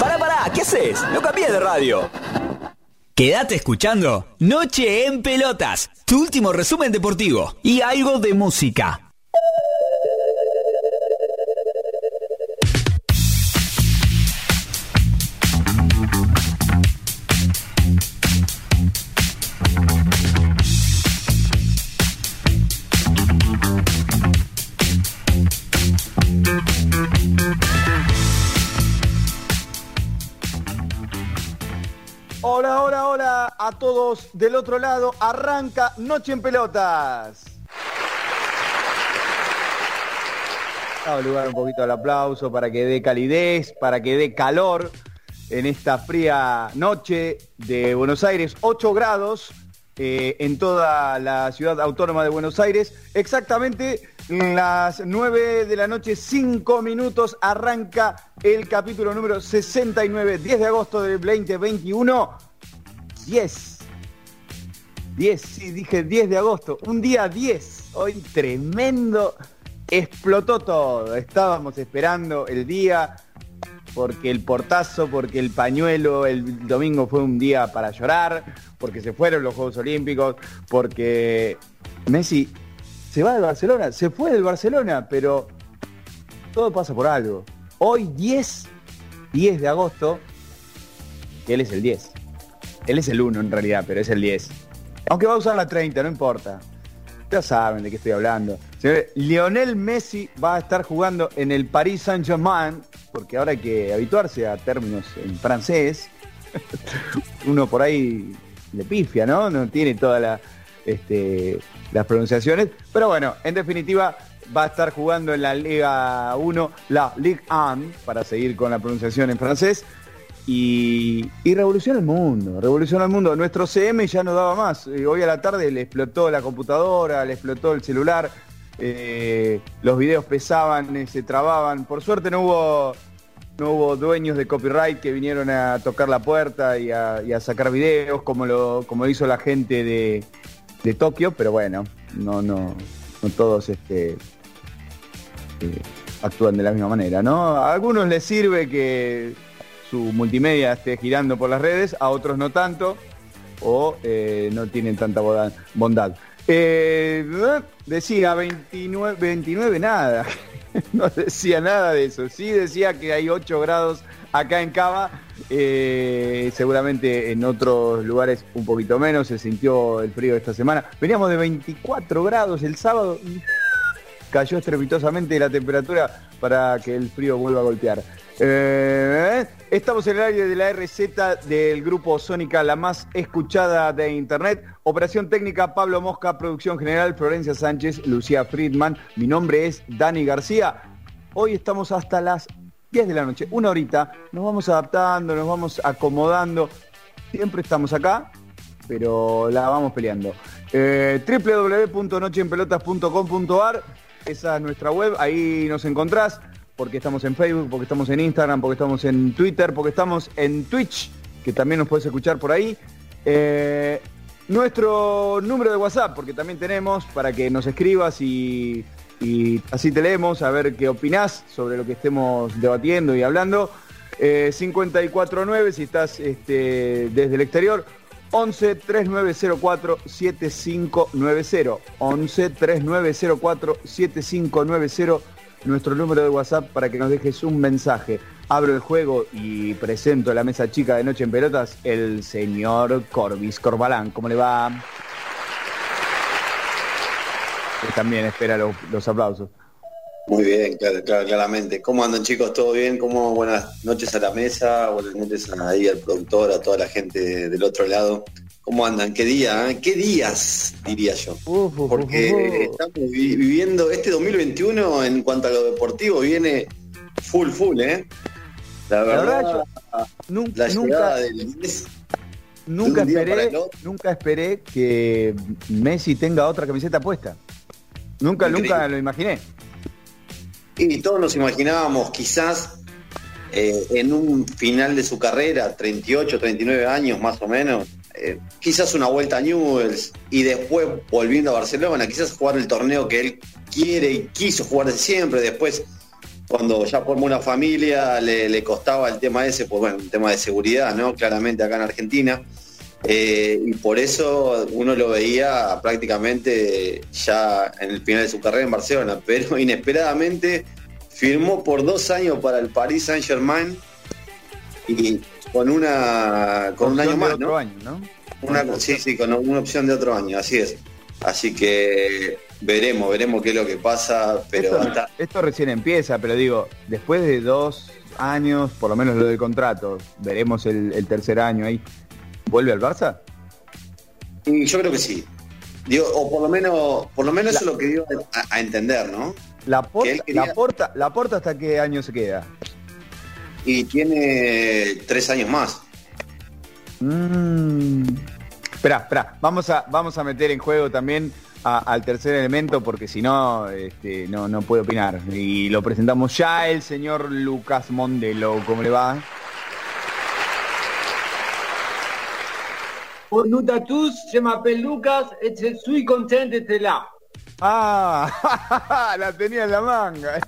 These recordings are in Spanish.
Pará, pará, ¿qué haces? No cambies de radio. Quédate escuchando Noche en Pelotas, tu último resumen deportivo y algo de música. Todos del otro lado. Arranca Noche en Pelotas. A lugar un poquito al aplauso para que dé calidez, para que dé calor en esta fría noche de Buenos Aires. 8 grados eh, en toda la ciudad autónoma de Buenos Aires. Exactamente las 9 de la noche, 5 minutos, arranca el capítulo número 69, 10 de agosto del 2021. 10. 10, sí, dije 10 de agosto. Un día 10. Hoy tremendo. Explotó todo. Estábamos esperando el día porque el portazo, porque el pañuelo, el domingo fue un día para llorar, porque se fueron los Juegos Olímpicos, porque Messi se va del Barcelona, se fue del Barcelona, pero todo pasa por algo. Hoy 10, 10 de agosto, él es el 10. Él es el 1 en realidad, pero es el 10. Aunque va a usar la 30, no importa. Ya saben de qué estoy hablando. Lionel Messi va a estar jugando en el Paris Saint-Germain, porque ahora hay que habituarse a términos en francés. Uno por ahí le pifia, ¿no? No tiene todas este, las pronunciaciones. Pero bueno, en definitiva, va a estar jugando en la Liga 1, la Ligue 1, para seguir con la pronunciación en francés. Y, revoluciona el mundo, revoluciona el mundo. Nuestro CM ya no daba más. Eh, hoy a la tarde le explotó la computadora, le explotó el celular, eh, los videos pesaban, eh, se trababan. Por suerte no hubo, no hubo dueños de copyright que vinieron a tocar la puerta y a, sacar videos como lo como hizo la gente de, de Tokio, pero bueno, no, no, no todos este, actúan de la misma manera, ¿no? A algunos les sirve que su multimedia esté girando por las redes, a otros no tanto, o eh, no tienen tanta bondad. Eh, decía 29, 29 nada, no decía nada de eso, sí decía que hay 8 grados acá en Cava, eh, seguramente en otros lugares un poquito menos, se sintió el frío esta semana. Veníamos de 24 grados el sábado cayó estrepitosamente la temperatura para que el frío vuelva a golpear. Eh, estamos en el área de la RZ del grupo Sónica, la más escuchada de Internet. Operación técnica, Pablo Mosca, producción general, Florencia Sánchez, Lucía Friedman. Mi nombre es Dani García. Hoy estamos hasta las 10 de la noche, una horita. Nos vamos adaptando, nos vamos acomodando. Siempre estamos acá, pero la vamos peleando. Eh, www.nocheenpelotas.com.ar Esa es nuestra web, ahí nos encontrás porque estamos en Facebook, porque estamos en Instagram, porque estamos en Twitter, porque estamos en Twitch, que también nos puedes escuchar por ahí. Eh, nuestro número de WhatsApp, porque también tenemos para que nos escribas y, así te leemos, a ver qué opinás sobre lo que estemos debatiendo y hablando. 549 eh, si estás este, desde el exterior. 11 3904 7590 11 3904 7590 nuestro número de WhatsApp para que nos dejes un mensaje. Abro el juego y presento a la mesa chica de Noche en Pelotas el señor Corbis Corbalán. ¿Cómo le va? también espera los, aplausos. Muy bien, claramente. ¿Cómo andan chicos? ¿Todo bien? ¿Cómo? Buenas noches a la mesa, buenas noches a ahí al productor, a toda la gente del otro lado. ¿Cómo andan? ¿Qué día? eh? ¿Qué días, diría yo? Porque estamos vi- viviendo este 2021 en cuanto a lo deportivo viene full, full, ¿eh? La La verdad, la nunca, llegada del mes, nunca de esperé, nunca esperé que Messi tenga otra camiseta puesta. Nunca, Increíble. nunca lo imaginé. Y todos nos imaginábamos quizás eh, en un final de su carrera, 38, 39 años más o menos, eh, quizás una vuelta a Newells y después volviendo a Barcelona, quizás jugar el torneo que él quiere y quiso jugar siempre, después cuando ya formó una familia le, le costaba el tema ese, pues bueno, un tema de seguridad, ¿no? Claramente acá en Argentina. Eh, y por eso uno lo veía prácticamente ya en el final de su carrera en Barcelona, pero inesperadamente firmó por dos años para el Paris Saint Germain y con una con un año de más, otro ¿no? año, ¿no? Una, sí, sí, con una opción de otro año, así es. Así que veremos, veremos qué es lo que pasa, pero esto, hasta esto recién empieza, pero digo, después de dos años, por lo menos lo del contrato, veremos el, el tercer año ahí. ¿Vuelve al Barça? y yo creo que sí. Digo, o por lo menos, por lo menos La- eso es lo que dio a, a entender, ¿no? La porta, quería- la porta, la porta hasta qué año se queda. Y tiene tres años más. Mm. Espera, espera, vamos a, vamos a meter en juego también a- al tercer elemento porque si no, este, no, no puedo opinar. Y lo presentamos ya el señor Lucas Mondelo. ¿Cómo le va? Bonjour à tous, je m'appelle Lucas et je suis content là. Ah, la tenía en la manga.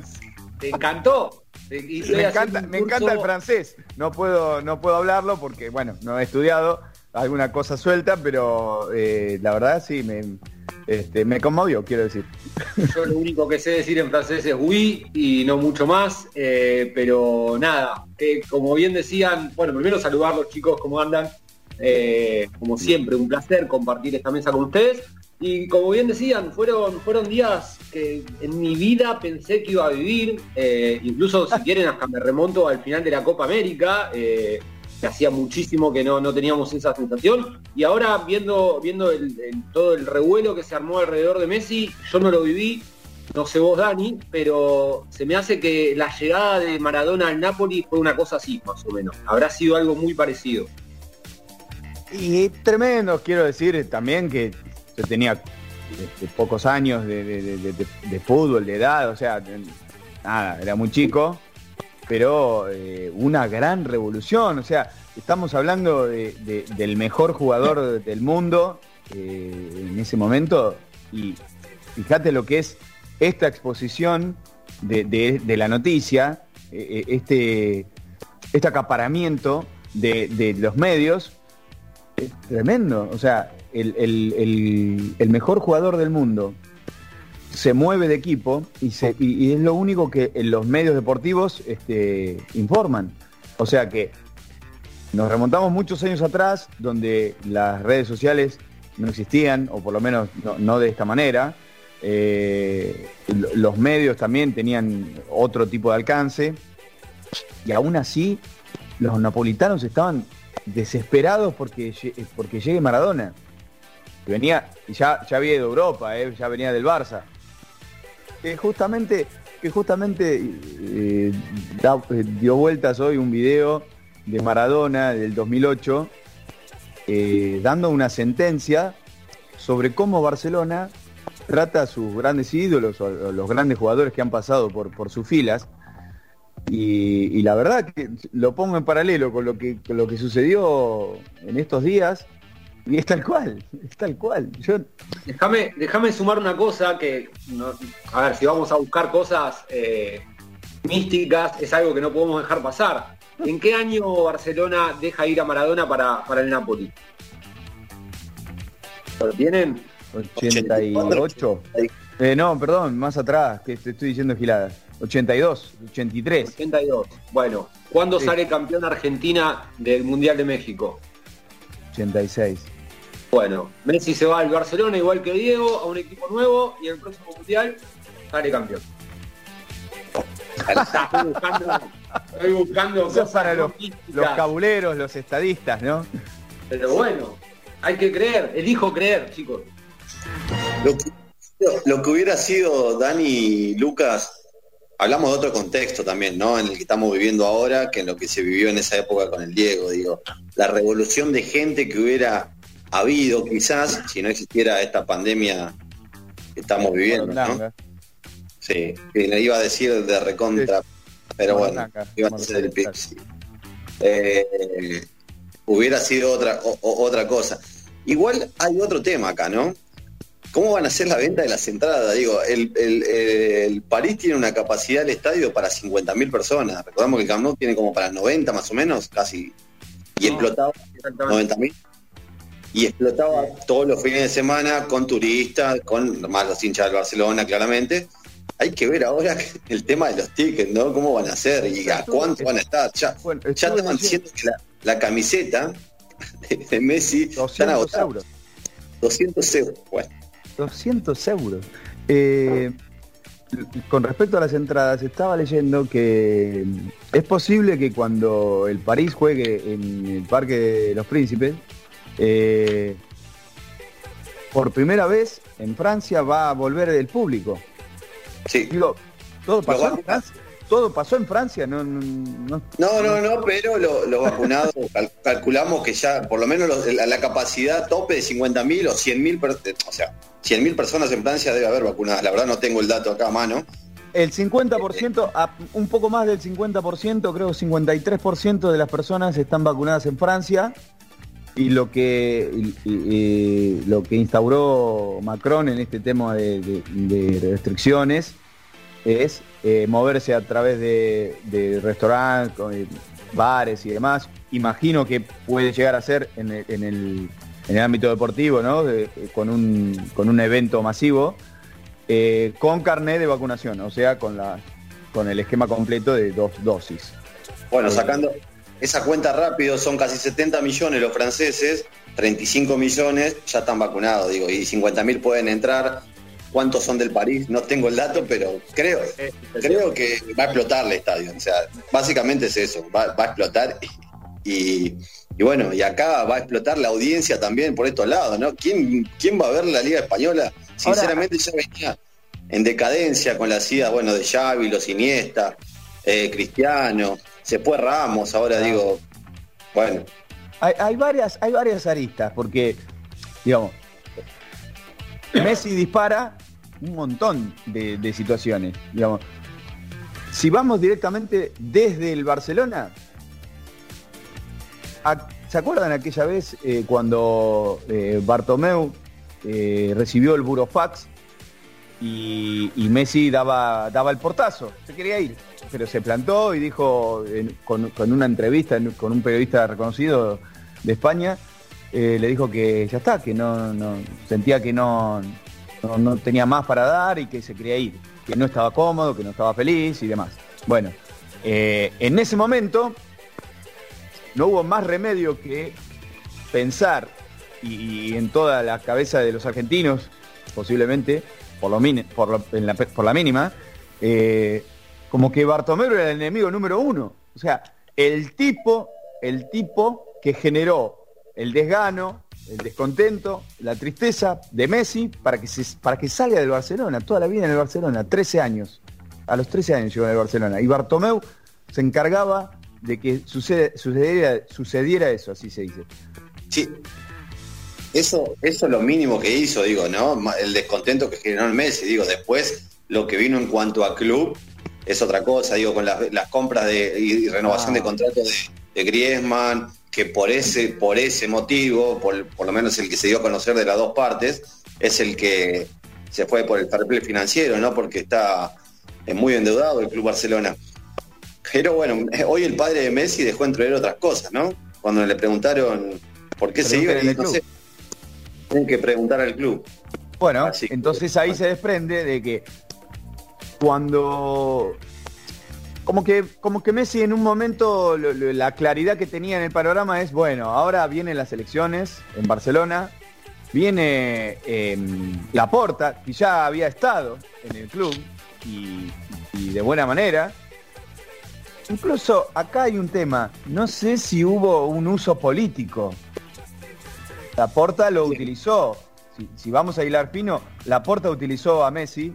¿Te encantó? Y estoy Me encanta, me encanta el francés. No puedo, no puedo hablarlo porque, bueno, no he estudiado alguna cosa suelta, pero eh, la verdad sí me, este, me conmovió, quiero decir. Yo lo único que sé decir en francés es oui y no mucho más, eh, pero nada, eh, como bien decían, bueno, primero saludarlos chicos, ¿cómo andan? Eh, como siempre, un placer compartir esta mesa con ustedes. Y como bien decían, fueron, fueron días que en mi vida pensé que iba a vivir, eh, incluso si quieren hasta me remonto al final de la Copa América, eh, hacía muchísimo que no, no teníamos esa sensación. Y ahora viendo, viendo todo el revuelo que se armó alrededor de Messi, yo no lo viví, no sé vos Dani, pero se me hace que la llegada de Maradona al Napoli fue una cosa así, más o menos. Habrá sido algo muy parecido. Y tremendo, quiero decir también que yo tenía este, pocos años de, fútbol, de edad, o sea, nada, era muy chico, pero eh, una gran revolución, o sea, estamos hablando de- de- del mejor jugador del mundo eh, en ese momento y fíjate lo que es esta exposición de, la noticia, eh, este, este acaparamiento de los medios es tremendo. O sea, el, el- el- mejor jugador del mundo se mueve de equipo y, se- y- es lo único que los medios deportivos este, informan. O sea que nos remontamos muchos años atrás donde las redes sociales no existían, o por lo menos no, de esta manera. Eh, lo- los medios también tenían otro tipo de alcance. Y aún así, los napolitanos estaban desesperados porque, porque llegue Maradona. Venía, y ya, ya había ido a Europa, eh, ya venía del Barça. Que justamente, que justamente eh, eh, dio vueltas hoy un video de Maradona del 2008 eh, dando una sentencia sobre cómo Barcelona trata a sus grandes ídolos o a los grandes jugadores que han pasado por, por sus filas. Y, y la verdad que lo pongo en paralelo con lo que, con lo que sucedió en estos días y es tal cual, es tal cual. Yo Déjame, déjame sumar una cosa que, no- a ver, si vamos a buscar cosas eh, místicas, es algo que no podemos dejar pasar. ¿En qué año Barcelona deja ir a Maradona para, para el Napoli? ¿Lo tienen? 88. Eh, no, perdón, más atrás, que te estoy diciendo giladas. 82, 83, 82. Bueno, ¿cuándo Sí. sale campeón Argentina del Mundial de México? 86. Bueno, Messi se va al Barcelona igual que Diego, a un equipo nuevo y el próximo Mundial sale campeón. Estoy buscando, estoy buscando cosas para los, cabuleros, los estadistas, ¿no? pero bueno, hay que creer, elijo creer, chicos. Lo que, hubiera sido Dani y Lucas, hablamos de otro contexto también, ¿no? En el que estamos viviendo ahora, que en lo que se vivió en esa época con el Diego, digo, la revolución de gente que hubiera habido quizás si no existiera esta pandemia que estamos viviendo, ¿no? Sí, le iba a decir de recontra, pero bueno, iba a ser el Pixi. Eh, hubiera sido otra, otra cosa. Igual hay otro tema acá, ¿no? ¿Cómo van a ser la venta de las entradas? Digo, el, París tiene una capacidad del estadio para 50.000 personas. Recordamos que el Camp Nou tiene como para 90 más o menos, casi. Y explotaba 90.000. Y explotaba todos los fines de semana con turistas, con más los hinchas del Barcelona, claramente. Hay que ver ahora el tema de los tickets, ¿no? ¿Cómo van a ser y a cuánto van a estar? Ya, ya estaban diciendo que la, camiseta de, Messi 200 euros. 200 euros. Bueno. 200 euros. Eh, con respecto a las entradas, estaba leyendo que es posible que cuando el París juegue en el Parque de los Príncipes, eh, por primera vez en Francia va a volver el público. Sí. Digo, todo pasó en Francia todo pasó en Francia, no, no, no, no, pero los vacunados calculamos que ya por lo menos la, capacidad tope de 50.000 o 100.000, o sea, 100.000 personas en Francia debe haber vacunadas. La verdad no tengo el dato acá a mano. El 50%, un poco más del 50%, creo 53% de las personas están vacunadas en Francia y lo que lo que instauró Macron en este tema de restricciones es eh, moverse a través de, restaurantes, eh, bares y demás. Imagino que puede llegar a ser en el, ámbito deportivo, ¿no? Eh, con, un, con un evento masivo, con carnet de vacunación, o sea, con, la, con el esquema completo de dos dosis. Bueno, sacando esa cuenta rápido, son casi 70 millones los franceses, 35 millones ya están vacunados, digo, y 50 mil pueden entrar cuántos son del París, no tengo el dato, pero creo, creo que va a explotar el estadio. O sea, básicamente es eso, va, a explotar y, bueno, y acá va a explotar la audiencia también por estos lados, ¿no? ¿Quién, quién va a ver la Liga Española? Sinceramente ya venía en decadencia con la SIDA, bueno, de Xavi, los Iniesta, eh, Cristiano, se fue Ramos, ahora digo, bueno. Hay, hay, varias, hay varias aristas, porque, digamos, Messi dispara un montón de, situaciones. Digamos. Si vamos directamente desde el Barcelona, ¿se acuerdan aquella vez eh, cuando eh, Bartomeu eh, recibió el burofax y, Messi daba, daba el portazo? Se quería ir, pero se plantó y dijo con, una entrevista con un periodista reconocido de España, le dijo que ya está, que no, sentía que no, no, tenía más para dar y que se quería ir, que no estaba cómodo, que no estaba feliz y demás. Bueno, eh, en ese momento no hubo más remedio que pensar, y, en toda la cabeza de los argentinos, posiblemente, por, la, mínima, eh, como que Bartomeu era el enemigo número uno. O sea, el tipo, el tipo que generó el desgano, el descontento, la tristeza de Messi para que, para que salga del Barcelona, toda la vida en el Barcelona, 13 años. A los 13 años llegó en el Barcelona. Y Bartomeu se encargaba de que sucediera, sucediera eso, así se dice. Sí. Eso, eso es lo mínimo que hizo, digo, ¿no? El descontento que generó el Messi, digo, después lo que vino en cuanto a club es otra cosa, digo, con las, compras de, y, renovación de ah. contrato de, de Griezmann, que por ese, por ese motivo, por, lo menos el que se dio a conocer de las dos partes, es el que se fue por el fair financiero, ¿no? Porque está muy endeudado el Club Barcelona. Pero bueno, hoy el padre de Messi dejó entrever otras cosas, ¿no? Cuando le preguntaron por qué se iba, no sé, tienen que preguntar al club. Bueno, entonces ahí se desprende de que cuando como que, como que Messi en un momento la claridad que tenía en el panorama es, bueno, ahora vienen las elecciones en Barcelona, viene eh, Laporta, que ya había estado en el club y, de buena manera. Incluso acá hay un tema, no sé si hubo un uso político. La Porta lo utilizó. Si, vamos a hilar fino, la Porta utilizó a Messi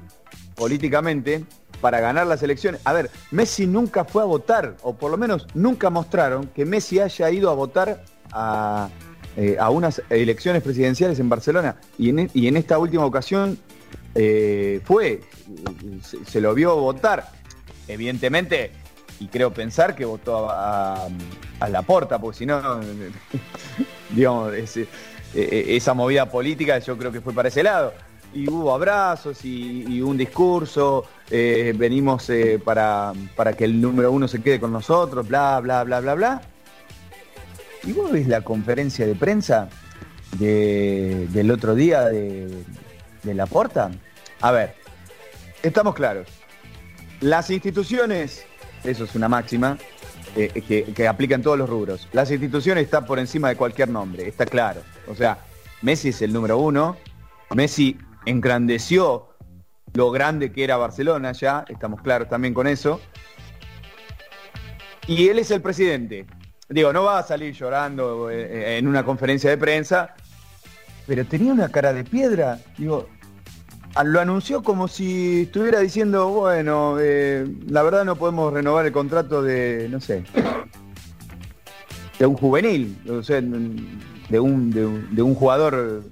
políticamente para ganar las elecciones. A ver, Messi nunca fue a votar, o por lo menos nunca mostraron que Messi haya ido a votar a, eh, unas elecciones presidenciales en Barcelona. Y en, esta última ocasión eh, fue, se, lo vio votar. Evidentemente, y creo pensar que votó a, la porta, porque si no, digamos, e, e, esa movida política yo creo que fue para ese lado. Y hubo abrazos y, un discurso, eh, venimos eh, para, para que el número uno se quede con nosotros, bla, bla, bla, bla, bla. ¿Y vos ves la conferencia de prensa del otro día de, de la porta? A ver, estamos claros. Las instituciones eso es una máxima eh, que, aplica en todos los rubros. Las instituciones están por encima de cualquier nombre, está claro. O sea, Messi es el número uno, Messi engrandeció lo grande que era Barcelona ya, estamos claros también con eso. Y él es el presidente. Digo, no va a salir llorando eh, en una conferencia de prensa, pero tenía una cara de piedra. Digo, lo anunció como si estuviera diciendo, bueno, eh, la verdad no podemos renovar el contrato de, no sé, de un juvenil, o sea, de un, de un, jugador,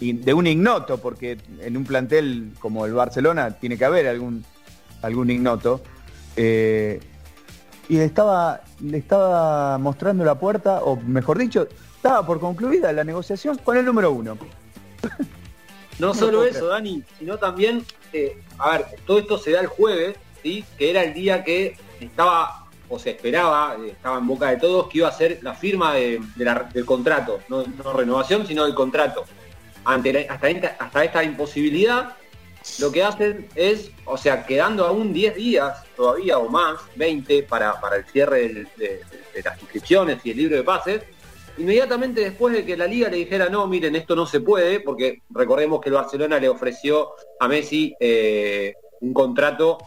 de un ignoto, porque en un plantel como el Barcelona tiene que haber algún, algún ignoto. Eh, y le estaba, le estaba mostrando la puerta, o mejor dicho, estaba por concluida la negociación con el número uno. No solo eso, Dani, sino también, eh, a ver, todo esto se da el jueves, ¿sí? que era el día que estaba, o se esperaba, eh, estaba en boca de todos, que iba a ser la firma del contrato, no, renovación, sino del contrato. Ante hasta, esta, hasta esta imposibilidad, lo que hacen es, o sea, quedando aún 10 días todavía o más, 20 para, para el cierre de las inscripciones y el libro de pases, Inmediatamente después de que la liga le dijera, no, miren, esto no se puede, porque recordemos que el Barcelona le ofreció a Messi eh, un contrato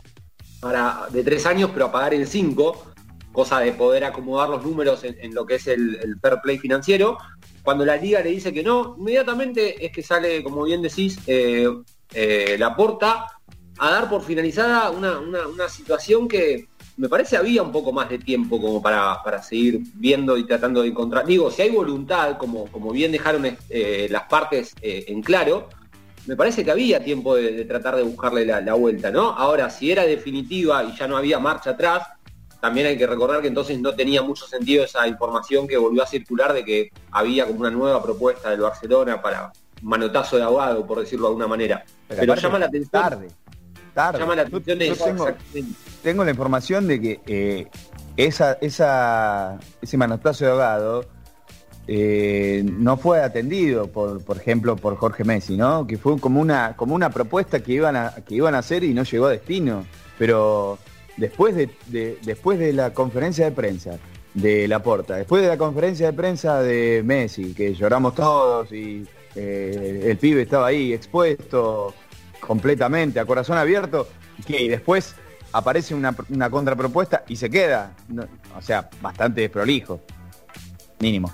para, de tres años, pero a pagar en cinco, cosa de poder acomodar los números en, lo que es el, fair play financiero. Cuando la liga le dice que no, inmediatamente es que sale, como bien decís, eh, eh, la porta a dar por finalizada una situación que me parece había un poco más de tiempo como para, para seguir viendo y tratando de encontrar. Digo, si hay voluntad, como, como bien dejaron eh, las partes eh, en claro, me parece que había tiempo de, tratar de buscarle la, vuelta, ¿no? Ahora, si era definitiva y ya no había marcha atrás, también hay que recordar que entonces no tenía mucho sentido esa información que volvió a circular de que había como una nueva propuesta del Barcelona para manotazo de abogado, por decirlo de alguna manera. Pero, llama la atención. Tarde tengo, la información de que eh, esa, esa, ese manotazo de ahogado eh, no fue atendido por, por ejemplo, por Jorge Messi, ¿no? Que fue como una, como una propuesta que iban a, que iban a hacer y no llegó a destino. Pero después de, después de la conferencia de prensa de Laporta, después de la conferencia de prensa de Messi, que lloramos todos y eh, el pibe estaba ahí expuesto, completamente, a corazón abierto, que después aparece una, contrapropuesta y se queda. o sea, bastante desprolijo. Mínimo.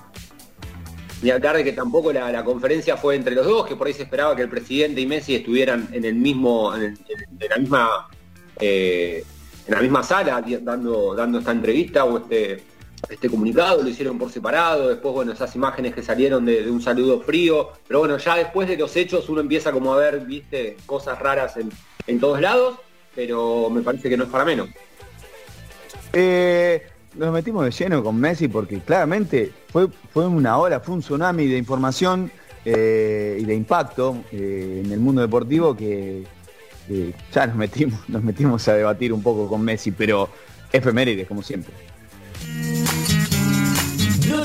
Ni al de que tampoco la, conferencia fue entre los dos, que por ahí se esperaba que el presidente y Messi estuvieran en el mismo, en, la misma, eh, en la misma sala dando, dando esta entrevista o este este comunicado, lo hicieron por separado, después, bueno, esas imágenes que salieron de, un saludo frío, pero bueno, ya después de los hechos uno empieza como a ver, viste, cosas raras en, todos lados, pero me parece que no es para menos. Eh, nos metimos de lleno con Messi porque claramente fue, fue una hora, fue un tsunami de información eh, y de impacto eh, en el mundo deportivo que ya nos metimos, nos metimos a debatir un poco con Messi, pero efemérides como siempre.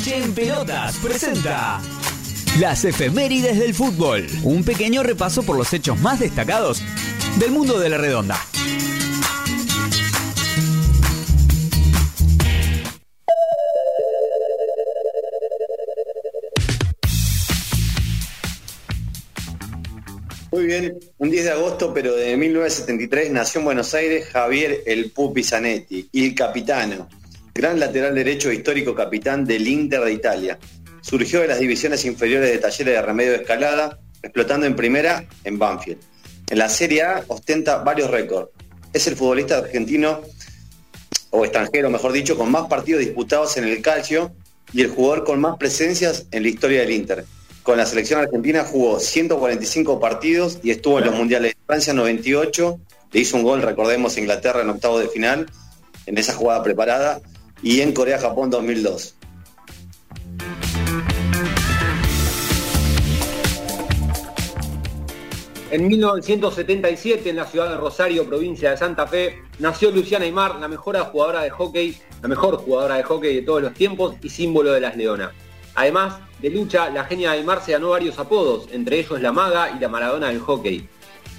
Noche en Pelotas presenta las efemérides del fútbol. Un pequeño repaso por los hechos más destacados del mundo de la redonda. Muy bien, un 10 de agosto, pero de 1973 nació en Buenos Aires Javier El Pupi Zanetti, el capitano, gran lateral derecho e histórico capitán del Inter de Italia. surgió de las divisiones inferiores de Talleres de Remedio de Escalada, explotando en primera en Banfield. En la Serie A ostenta varios récords. Es el futbolista argentino, o extranjero mejor dicho, con más partidos disputados en el calcio y el jugador con más presencias en la historia del Inter. Con la selección argentina jugó 145 partidos y estuvo en los mundiales de Francia 98. Le hizo un gol, recordemos, Inglaterra en octavo de final, en esa jugada preparada, y en Corea-Japón 2002. En 1977, en la ciudad de Rosario, provincia de Santa Fe, nació Luciana Aymar, la mejor jugadora de hockey, la mejor jugadora de hockey de todos los tiempos y símbolo de las Leonas. Además de lucha, la genia Aymar se ganó varios apodos, entre ellos la maga y la Maradona del hockey.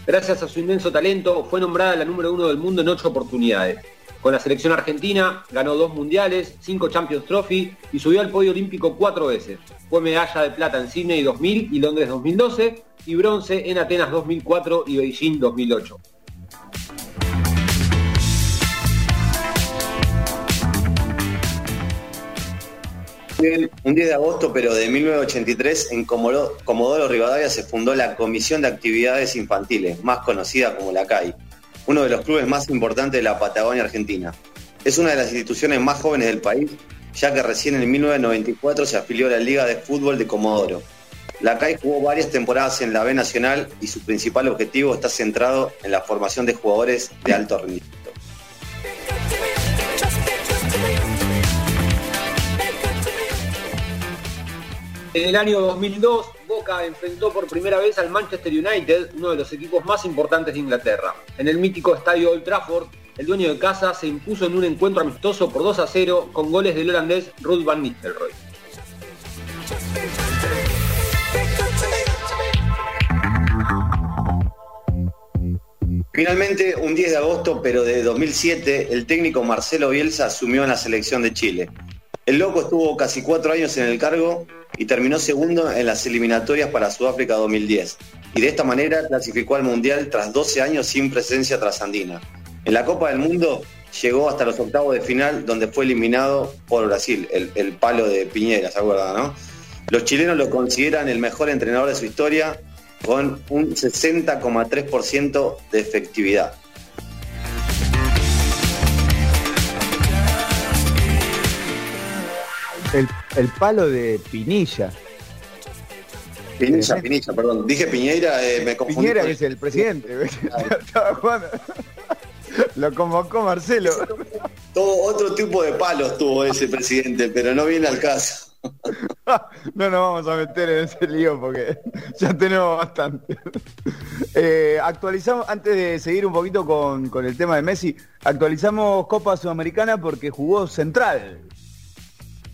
Gracias a su inmenso talento, fue nombrada la número uno del mundo en ocho oportunidades. Con la selección argentina ganó dos mundiales, cinco Champions Trophy y subió al podio olímpico cuatro veces. Fue medalla de plata en Sydney 2000 y Londres 2012 y bronce en Atenas 2004 y Beijing 2008. Un 10 de agosto, pero de 1983, en Comodoro, Rivadavia se fundó la Comisión de Actividades Infantiles, más conocida como la CAI, uno de los clubes más importantes de la Patagonia Argentina. Es una de las instituciones más jóvenes del país, ya que recién en 1994 se afilió a la Liga de Fútbol de Comodoro, la CAI jugó varias temporadas en la B Nacional y su principal objetivo está centrado en la formación de jugadores de alto rendimiento. En el año 2002, Boca enfrentó por primera vez al Manchester United, uno de los equipos más importantes de Inglaterra. En el mítico estadio Old Trafford, el dueño de casa se impuso en un encuentro amistoso por 2 a 0 con goles del holandés Ruud van Nistelrooy. Finalmente, un 10 de agosto, pero de 2007, el técnico Marcelo Bielsa asumió en la selección de Chile. El loco estuvo casi cuatro años en el cargo y terminó segundo en las eliminatorias para Sudáfrica 2010. Y de esta manera clasificó al Mundial tras 12 años sin presencia trasandina. En la Copa del Mundo llegó hasta los octavos de final donde fue eliminado por Brasil, el, palo de Piñera, ¿se acuerdan? No? Los chilenos lo consideran el mejor entrenador de su historia con un 60,3% de efectividad. El, palo de Pinilla. Pinilla, Pinilla, perdón. Dije Piñeira, eh, me confundí. Piñera es el presidente. Lo convocó Marcelo. Todo otro tipo de palos tuvo ese presidente, pero no viene al caso. no nos vamos a meter en ese lío porque ya tenemos bastante. Eh, actualizamos, antes de seguir un poquito con, el tema de Messi, actualizamos Copa Sudamericana porque jugó Central.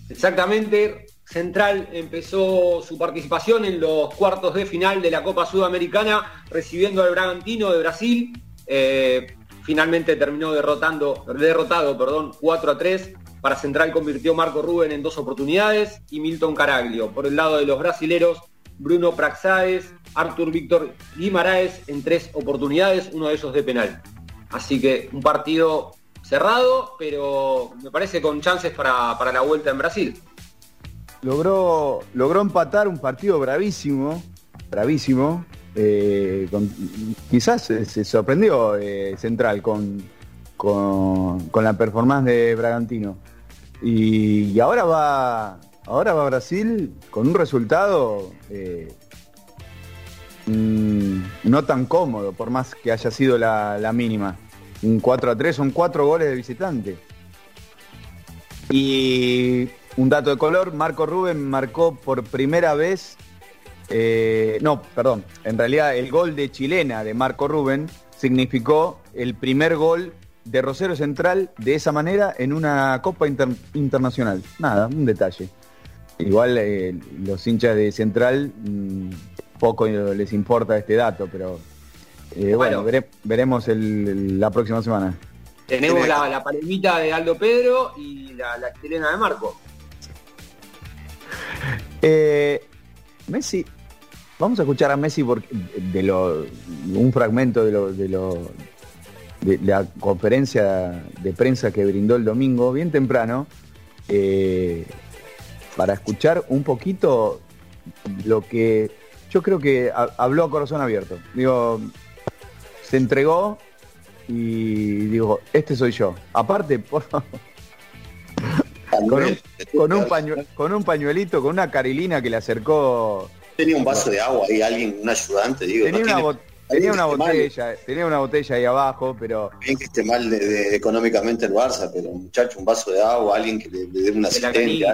Exactamente, Central empezó su participación en los cuartos de final de la Copa Sudamericana recibiendo al Bragantino de Brasil. Eh, finalmente terminó derrotando, derrotado perdón, 4 a 3 para Central convirtió Marco Rubén en dos oportunidades y Milton Caraglio. Por el lado de los brasileros, Bruno Praxaes, Artur Víctor Guimaraes en tres oportunidades, uno de ellos de penal. Así que un partido cerrado, pero me parece con chances para, la vuelta en Brasil. Logró, logró empatar un partido bravísimo, bravísimo. Eh, quizás se, sorprendió eh, Central con, con, la performance de Bragantino. Y, ahora va ahora va Brasil con un resultado eh, mm, no tan cómodo, por más que haya sido la, mínima. Un 4 a 3, son cuatro goles de visitante. Y un dato de color, Marco Rubén marcó por primera vez, eh, no, perdón, en realidad el gol de chilena de Marco Rubén significó el primer gol de Rosario Central de esa manera en una Copa Internacional. Nada, un detalle. Igual eh, los hinchas de Central mm, poco les importa este dato, pero eh, bueno, veremos la próxima semana. Tenemos la, la palomita de Aldo Pedro y la, la chilena de Marco. Eh, Messi, vamos a escuchar a Messi porque de lo, un fragmento de lo, de lo de la conferencia de prensa que brindó el domingo, bien temprano, eh, para escuchar un poquito lo que yo creo que habló a corazón abierto. Digo, se entregó y digo, este soy yo. Aparte, por favor. Con un, con, un pañuelito, con una carilina que le acercó. Tenía un vaso de agua y alguien, un ayudante, digo. Tenía una, Tenía una botella, tenía una botella ahí abajo, pero. Bien que esté mal de, económicamente el Barça, pero muchacho, un vaso de agua, alguien que le, dé una asistencia.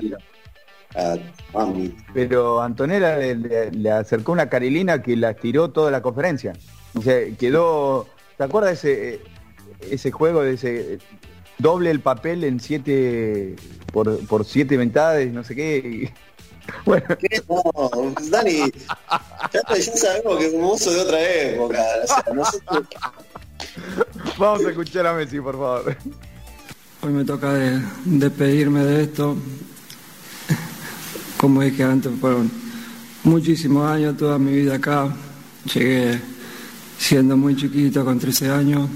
pero Antonella le, acercó una carilina que la tiró toda la conferencia. O sea, quedó. ¿Te acuerdas ese, ese juego de ese doble el papel en siete por, por siete ventadas, no sé qué? Bueno. No, Dani, ya, sabemos que vos sos de otra época. Vamos a escuchar a Messi, por favor. Hoy me toca despedirme de, esto. Como dije antes, fueron muchísimos años, toda mi vida acá. Llegué siendo muy chiquito, con 13 años.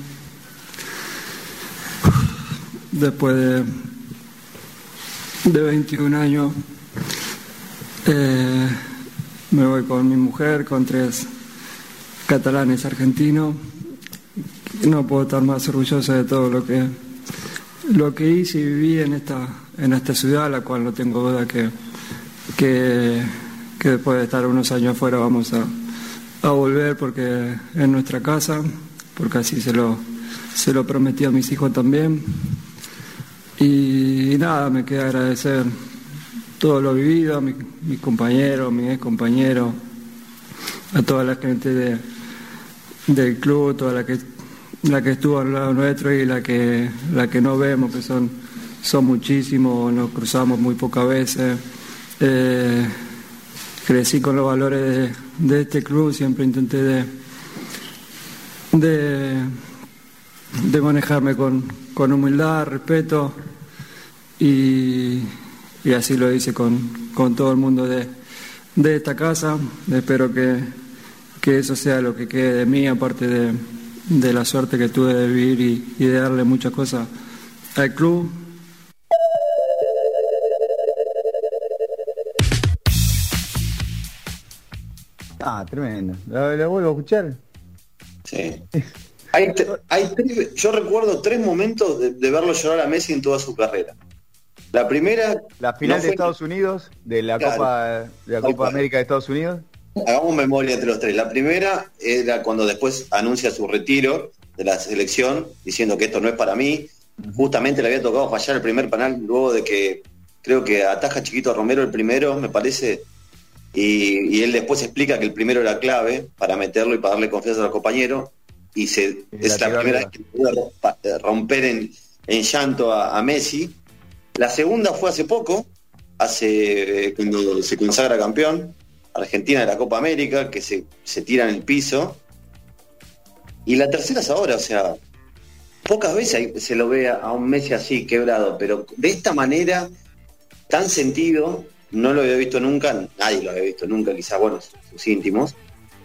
Después de, de 21 años eh, me voy con mi mujer, con tres catalanes argentinos. No puedo estar más orgulloso de todo lo que lo que hice y viví en esta en esta ciudad, la cual no tengo duda que, que, después de estar unos años afuera vamos a, a volver porque es nuestra casa, porque así se lo, se lo prometí a mis hijos también. Y, nada, me queda agradecer todo lo vivido, a mis mi compañeros, mis ex compañeros, a toda la gente de, del club, toda la que la que estuvo al lado nuestro y la que la que no vemos, que son, son muchísimos, nos cruzamos muy pocas veces. Eh, crecí con los valores de, este club, siempre intenté de, de, manejarme con, con humildad, respeto y y así lo hice con, todo el mundo de, esta casa. Espero que, eso sea lo que quede de mí, aparte de, la suerte que tuve de vivir y, de darle muchas cosas al club. Ah, tremendo. ¿La, vuelvo a escuchar? Sí. Hay, yo recuerdo tres momentos de, de verlo llorar a Messi en toda su carrera. La primera. La final de Estados Unidos, de la Copa de la Copa América de Estados Unidos. Hagamos memoria entre los tres. La primera era cuando después anuncia su retiro de la selección, diciendo que esto no es para mí. Justamente le había tocado fallar el primer penal luego de que creo que ataja Chiquito Romero el primero, me parece. Y, él después explica que el primero era clave para meterlo y para darle confianza al compañero. Y se, es la primera vez que pudo romper en, llanto a Messi la segunda fue hace poco, hace eh, cuando se consagra campeón, Argentina de la Copa América, que se, tira en el piso. Y la tercera es ahora, o sea, pocas veces se lo ve a un Messi así quebrado, pero de esta manera, tan sentido, no lo había visto nunca, nadie lo había visto nunca, quizás, bueno, sus íntimos,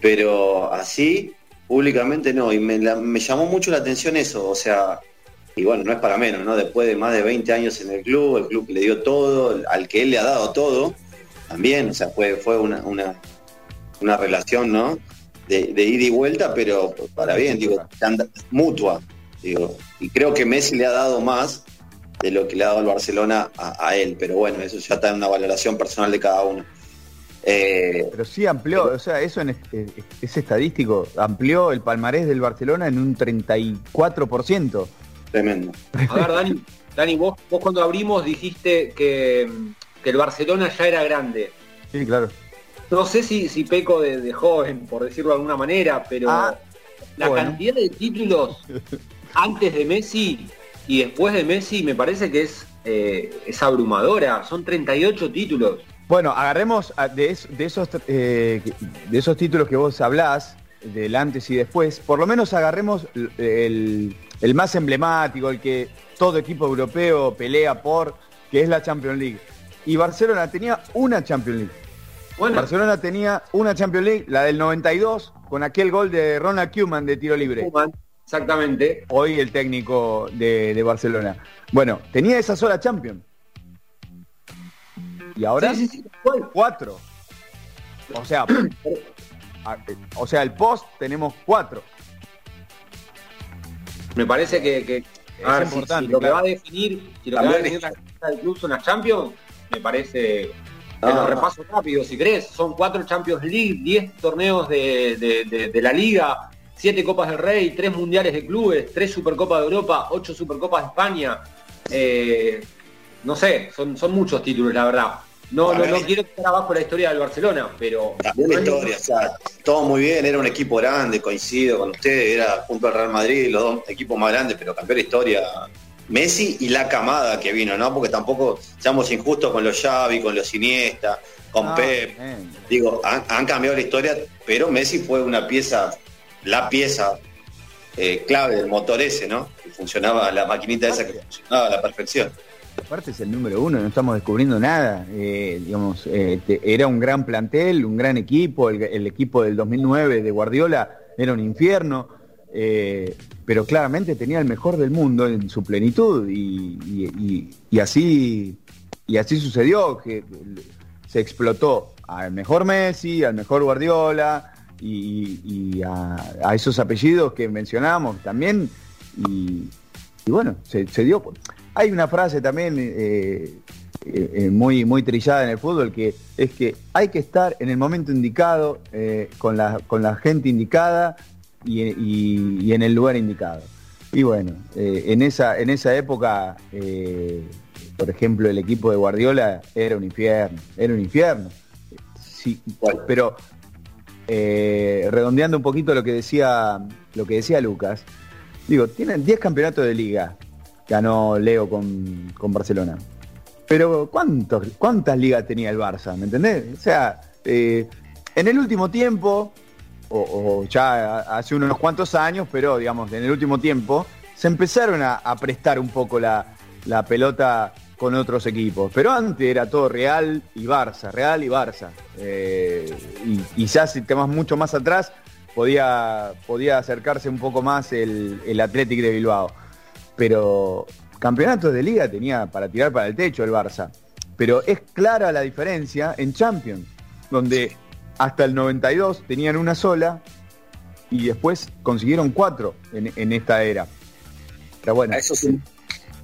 pero así, públicamente no, y me, me llamó mucho la atención eso, o sea, y bueno, no es para menos, ¿no? Después de más de 20 años en el club, el club le dio todo, al que él le ha dado todo, también, o sea, fue, fue una, una, relación, ¿no? De, ida y vuelta, pero para bien, digo, mutua, digo, y creo que Messi le ha dado más de lo que le ha dado el Barcelona a, él, pero bueno, eso ya está en una valoración personal de cada uno. Eh, pero sí amplió, o sea, eso es, es estadístico, amplió el palmarés del Barcelona en un 34%. Tremendo. A ver, Dani, Dani vos, vos cuando abrimos dijiste que, el Barcelona ya era grande. Sí, claro. No sé si, si peco de, joven, por decirlo de alguna manera, pero ah, la cantidad de títulos antes de Messi y después de Messi me parece que es, eh, es abrumadora. Son 38 títulos. Bueno, agarremos de, de, esos, eh, de esos títulos que vos hablás, del antes y después, por lo menos agarremos el, el más emblemático, el que todo equipo europeo pelea por, que es la Champions League. Y Barcelona tenía una Champions League. Bueno. Barcelona tenía una Champions League, la del 92, con aquel gol de Ronald Koeman de tiro libre. Exactamente. Hoy el técnico de, Barcelona. Bueno, tenía esa sola Champions. Y ahora Sí, sí, sí, ¿cuál? cuatro. O sea, o sea, el post tenemos cuatro. Me parece que, que- Es ver, importante, si lo que va a definir, si lo que va a definir la del club son las Champions, me parece Ah. Te lo repaso rápido, si querés. Son cuatro Champions League, 10 torneos de, de- de- de la Liga, siete Copas del Rey, tres Mundiales de Clubes, tres Supercopas de Europa, ocho Supercopas de España. Eh, no sé, son, son muchos títulos, la verdad. No, no, no quiero estar abajo la historia del Barcelona, pero... También la historia, o sea, todo muy bien, era un equipo grande, coincido con ustedes, era junto al Real Madrid, los dos equipos más grandes, pero cambió la historia Messi y la camada que vino, ¿no? Porque tampoco seamos injustos con los Xavi, con los Iniesta, con Ah, Pep. Digo, han, han cambiado la historia, pero Messi fue una pieza, la pieza eh, clave del motor ese, ¿no? Que funcionaba, la maquinita esa que funcionaba a la perfección. Aparte es el número uno, no estamos descubriendo nada. Eh, digamos, eh, te- era un gran plantel, un gran equipo, el, el equipo del 2009 de Guardiola era un infierno, eh, pero claramente tenía el mejor del mundo en su plenitud y, y- y- y así y así sucedió que se explotó al mejor Messi, al mejor Guardiola y, y a, a esos apellidos que mencionamos también y, y bueno, se, se dio. Hay una frase también eh, eh, eh, muy, muy trillada en el fútbol que es que hay que estar en el momento indicado, eh, con, la, con la gente indicada y, y- y en el lugar indicado. Y bueno, en, esa, en esa época, por ejemplo, el equipo de Guardiola era un infierno, era un infierno. Sí, pero eh, redondeando un poquito lo que decía lo que decía Lucas, digo, tienen 10 campeonatos de liga, ganó Leo con, con Barcelona. Pero ¿cuántos, ¿cuántas ligas tenía el Barça? ¿Me entendés? O sea, eh, en el último tiempo, o, ya hace unos cuantos años, pero digamos, en el último tiempo, se empezaron a, a prestar un poco la, la pelota con otros equipos. Pero antes era todo Real y Barça, Real y Barça. Eh, y, ya si te vas mucho más atrás, podía, podía acercarse un poco más el, el Athletic de Bilbao. Pero campeonatos de liga tenía para tirar para el techo el Barça. Pero es clara la diferencia en Champions, donde hasta el 92 tenían una sola y después consiguieron cuatro en, en esta era. Pero bueno, A eso, sum-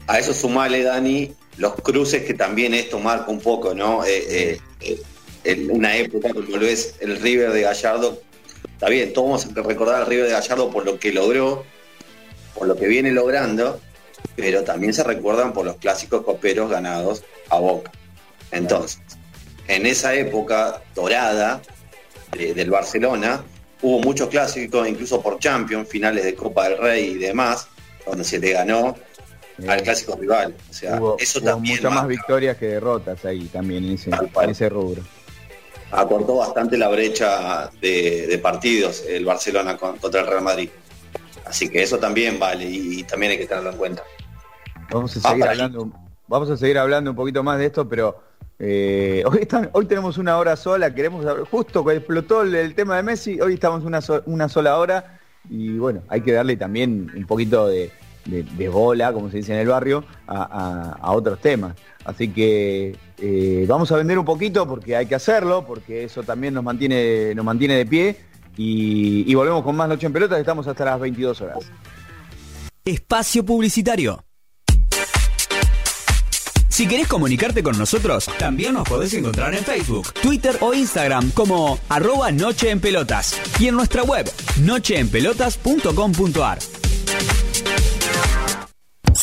a eso sumale, Dani, los cruces que también esto marca un poco, ¿no? Eh, eh, eh, una época, como lo es el River de Gallardo, está bien, todos vamos a recordar al River de Gallardo por lo que logró, por lo que viene logrando, pero también se recuerdan por los clásicos coperos ganados a Boca. Entonces, en esa época dorada de- del Barcelona, hubo muchos clásicos, incluso por Champions, finales de Copa del Rey y demás, donde se le ganó al clásico rival. O sea, hubo, eso hubo también muchas más victorias que derrotas ahí también en ese, en rubro. acortó bastante la brecha de, de partidos el Barcelona con- contra el Real Madrid. Así que eso también vale y, y también hay que tenerlo en cuenta. Vamos a Ah, seguir hablando, vamos a seguir hablando un poquito más de esto, pero eh, hoy, están- hoy tenemos una hora sola, queremos justo que explotó el, el tema de Messi, hoy estamos una, so- una sola hora y bueno, hay que darle también un poquito de, de- bola, como se dice en el barrio, a, otros temas. Así que eh, vamos a vender un poquito porque hay que hacerlo, porque eso también nos mantiene, nos mantiene de pie y, y volvemos con más Noche en Pelotas, estamos hasta las 22 horas. Espacio Publicitario. Si querés comunicarte con nosotros, también nos podés encontrar en Facebook, Twitter o Instagram como arroba Noche en Pelotas y en nuestra web nocheenpelotas.com.ar.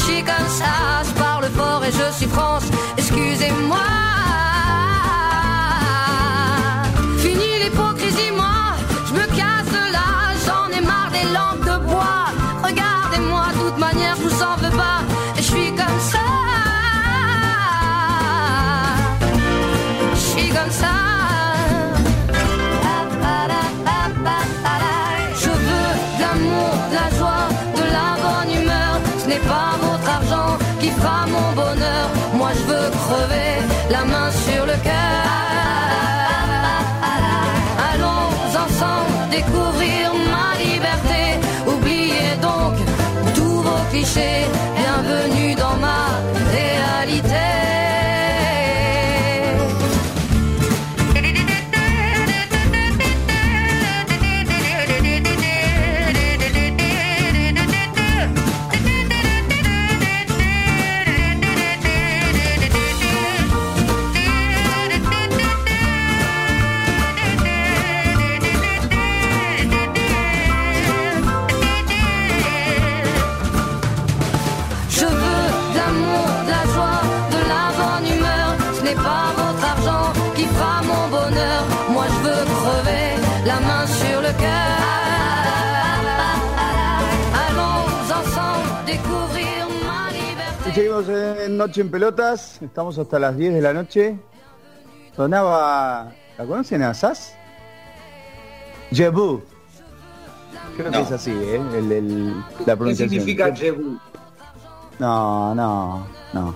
Je suis comme ça. Je parle fort et je suis France, excusez-moi. Fini l'hypocrisie, moi, clichés. Bienvenue seguimos en Noche en Pelotas, estamos hasta las 10 de la noche. Sonaba, ¿la conocen a Sass? Jebu. Creo que es así, ¿eh? El, el- la ¿Qué pronunciación. significa Jebu? No, no, no.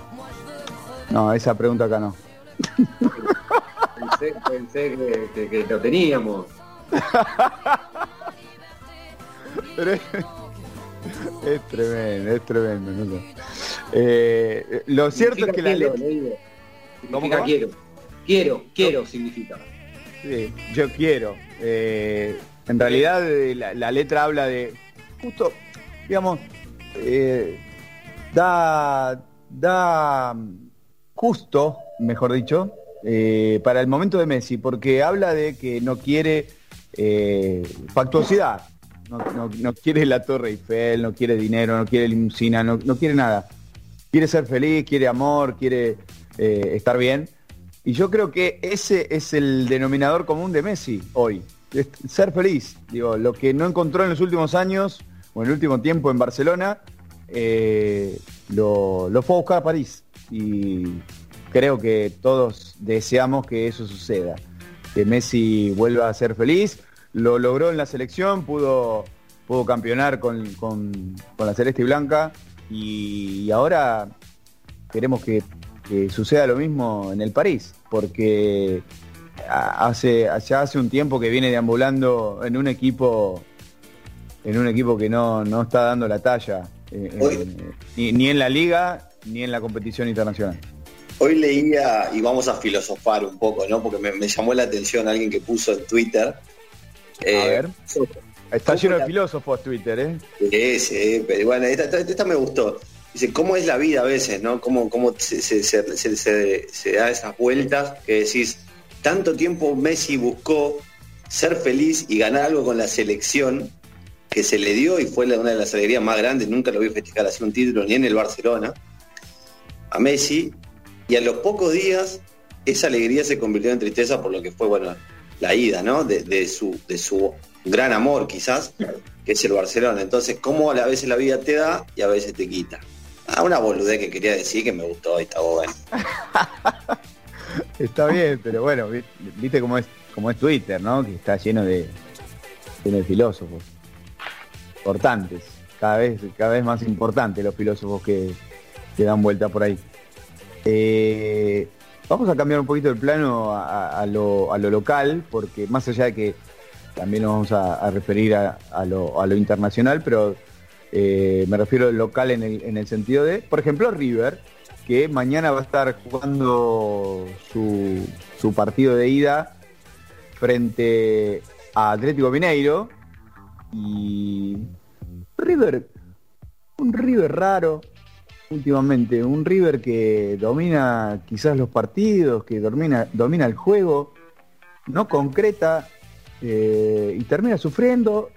No, esa pregunta acá no. Pensé, pensé que, que- que lo teníamos. Pero es, tremendo, es tremendo. Eh, lo cierto es que la quiero, letra... quiero. Quiero, quiero significa. Sí, yo quiero. Eh, en realidad eh, la, la letra habla de justo, digamos, eh, da, da justo, mejor dicho, eh, para el momento de Messi, porque habla de que no quiere eh, factuosidad, no, no- quiere la Torre Eiffel, no quiere dinero, no quiere limusina, no, no quiere nada. Quiere ser feliz, quiere amor, quiere eh, estar bien. Y yo creo que ese es el denominador común de Messi hoy. ser feliz. Digo, lo que no encontró en los últimos años o en el último tiempo en Barcelona, eh, lo, lo fue a buscar a París. Y creo que todos deseamos que eso suceda. Que Messi vuelva a ser feliz. Lo logró en la selección, pudo, pudo campeonar con, con- con la Celeste y Blanca. Y, ahora queremos que, que suceda lo mismo en el París, porque hace, ya hace un tiempo que viene deambulando en un equipo en un equipo que no, no está dando la talla, eh, ni, ni en la liga ni en la competición internacional. Hoy leía, y vamos a filosofar un poco, ¿no? Porque me, llamó la atención alguien que puso en Twitter. A eh, ver. Está lleno de filósofos Twitter, ¿eh? Sí, sí, pero bueno, esta, me gustó. Dice, ¿cómo es la vida a veces, no? ¿Cómo, cómo se, se, da esas vueltas que decís, tanto tiempo Messi buscó ser feliz y ganar algo con la selección que se le dio y fue una de las alegrías más grandes, nunca lo vi festejar así un título ni en el Barcelona, a Messi, y a los pocos días esa alegría se convirtió en tristeza por lo que fue, bueno, la ida, ¿no? De, su, de su gran amor, quizás, que es el Barcelona. Entonces, cómo a veces la vida te da y a veces te quita. Ah, una boludez que quería decir que me gustó y está bueno. está bien, pero bueno, viste cómo es, cómo es Twitter, ¿no? Que está lleno de, lleno de filósofos importantes, cada vez, cada vez más importantes los filósofos que, que dan vuelta por ahí. Eh, vamos a cambiar un poquito el plano a, lo, local, porque más allá de que también nos vamos a, referir a, lo, internacional, pero eh, me refiero al local en el, sentido de, por ejemplo, River, que mañana va a estar jugando su, su partido de ida frente a Atlético Mineiro. Y River, un River raro, últimamente. Un River que domina quizás los partidos, que domina, domina el juego, no concreta eh, y termina sufriendo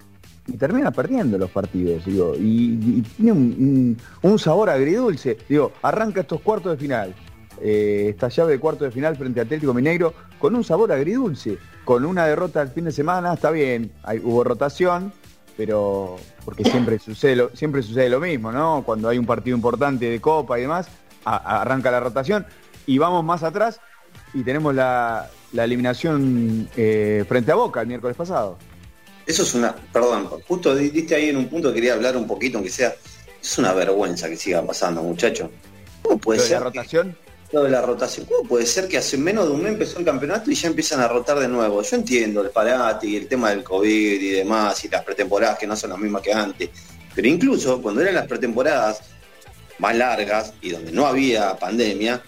y termina perdiendo los partidos, digo, y, tiene un, sabor agridulce. Digo, arranca estos cuartos de final, eh, esta llave de cuartos de final frente a Atlético Mineiro, con un sabor agridulce, con una derrota el fin de semana, está bien, hay, hubo rotación, pero porque siempre sucede, lo, siempre sucede lo mismo, ¿no? Cuando hay un partido importante de Copa y demás, arranca la rotación y vamos más atrás y tenemos la, eliminación eh, frente a Boca el miércoles pasado. Eso es una, perdón, justo diste ahí en un punto, quería hablar un poquito, aunque sea, es una vergüenza que siga pasando, muchachos. ¿Cómo puede ser? La rotación? De la rotación. ¿Cómo puede ser que hace menos de un mes empezó el campeonato y ya empiezan a rotar de nuevo? Yo entiendo el parate y el tema del COVID y demás, y las pretemporadas que no son las mismas que antes. Pero incluso cuando eran las pretemporadas más largas y donde no había pandemia,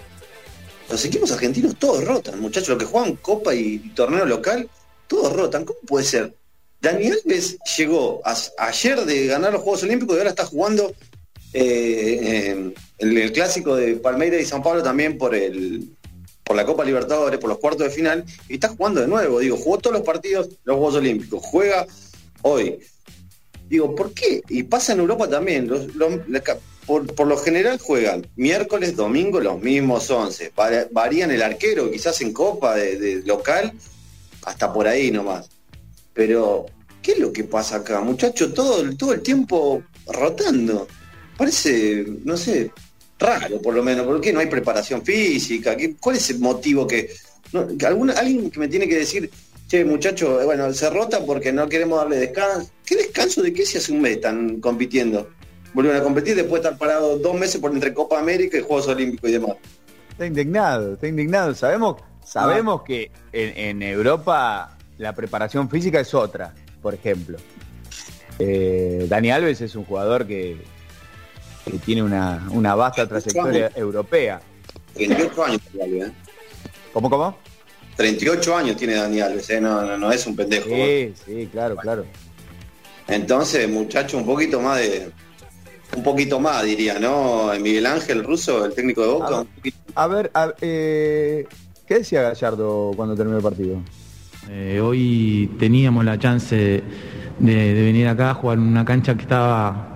los equipos argentinos todos rotan, muchachos. Los que juegan Copa y, torneo local, todos rotan. ¿Cómo puede ser? Daniel Alves llegó ayer de ganar los Juegos Olímpicos y ahora está jugando eh, el, clásico de Palmeiras y San Pablo también por el por la Copa Libertadores, por los cuartos de final, y está jugando de nuevo. Digo, jugó todos los partidos los Juegos Olímpicos, juega hoy. Digo, ¿por qué? Y pasa en Europa también. por, lo general juegan miércoles, domingo los mismos 11. Varían el arquero, quizás en Copa de, local, hasta por ahí nomás. Pero, ¿qué es lo que pasa acá, muchachos? Todo, todo el tiempo rotando parece, no sé, raro por lo menos, ¿por qué no hay preparación física? ¿Cuál es el motivo que, alguna, alguien que me tiene que decir, che, muchacho, eh, bueno, se rota porque no queremos darle descanso? ¿Qué descanso de qué si hace un mes están compitiendo? Vuelven a competir después de estar parados dos meses por entre Copa América y Juegos Olímpicos y demás. Está indignado, está indignado. Sabemos, sabemos que en, Europa la preparación física es otra, por ejemplo. Eh, Dani Alves es un jugador que, que tiene una, una vasta trayectoria europea. 38 años, ¿eh? ¿Cómo, cómo? 38 años tiene Dani Alves, ¿eh? no, no, es un pendejo. Sí, sí, claro, claro. Entonces, muchacho, un poquito más de. Un poquito más, diría, ¿no? Miguel Ángel Russo, el técnico de Boca. A ver, eh, ¿qué decía Gallardo cuando terminó el partido? Eh, hoy teníamos la chance de, de, venir acá a jugar en una cancha que estaba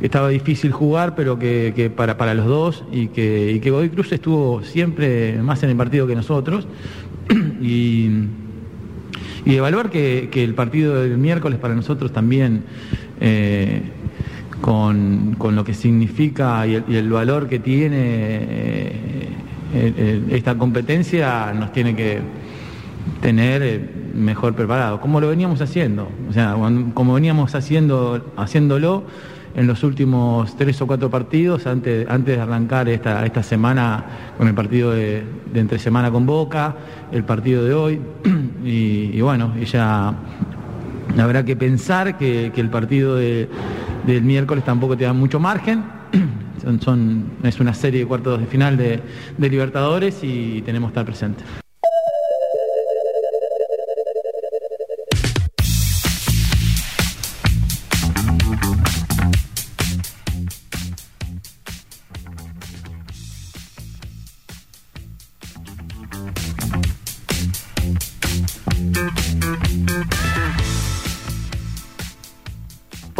estaba difícil jugar, pero que, para, para, los dos y que, y que Godoy Cruz estuvo siempre más en el partido que nosotros. y, y evaluar que, el partido del miércoles para nosotros también, eh, con, lo que significa y el, valor que tiene eh, esta competencia, nos tiene que tener eh, mejor preparado, como lo veníamos haciendo, o sea, como veníamos haciendo, haciéndolo en los últimos tres o cuatro partidos antes, antes de arrancar esta, esta semana con el partido de, entre semana con Boca, el partido de hoy. Y, bueno, y ya habrá que pensar que, el partido del miércoles tampoco te da mucho margen. Son, es una serie de cuartos de final de, de Libertadores y tenemos que estar presentes.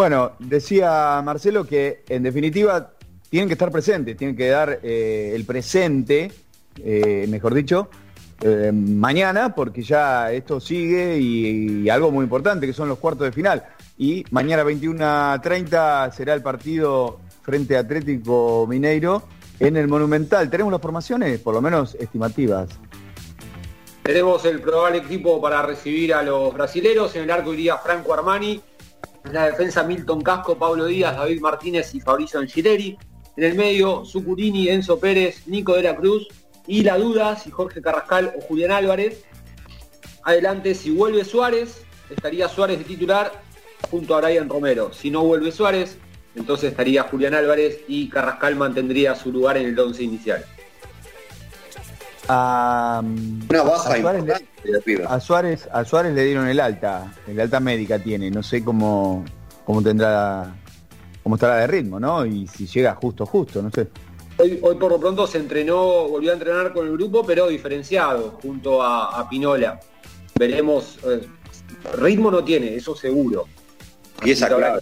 Bueno, decía Marcelo que en definitiva tienen que estar presentes, tienen que dar eh, el presente, eh, mejor dicho, eh, mañana, porque ya esto sigue y, algo muy importante, que son los cuartos de final. Y mañana 21.30 será el partido frente a Atlético Mineiro en el Monumental. ¿Tenemos las formaciones, por lo menos estimativas? Tenemos el probable equipo para recibir a los brasileros. En el arco iría Franco Armani, la defensa Milton Casco, Pablo Díaz, David Martínez y Fabricio Angileri. En el medio, Sucurini, Enzo Pérez, Nico de la Cruz y la duda si Jorge Carrascal o Julián Álvarez. Adelante, si vuelve Suárez, estaría Suárez de titular junto a Brian Romero. Si no vuelve Suárez, entonces estaría Julián Álvarez y Carrascal mantendría su lugar en el 11 inicial. A, Suárez, a, Suárez, le dieron el alta, el alta médica tiene, no sé cómo, cómo tendrá, cómo estará de ritmo, ¿no? Y si llega justo, justo, no sé. Hoy, por lo pronto se entrenó, volvió a entrenar con el grupo, pero diferenciado, junto a, Pinola. Veremos, eh, ritmo no tiene, eso seguro. Y esa clave.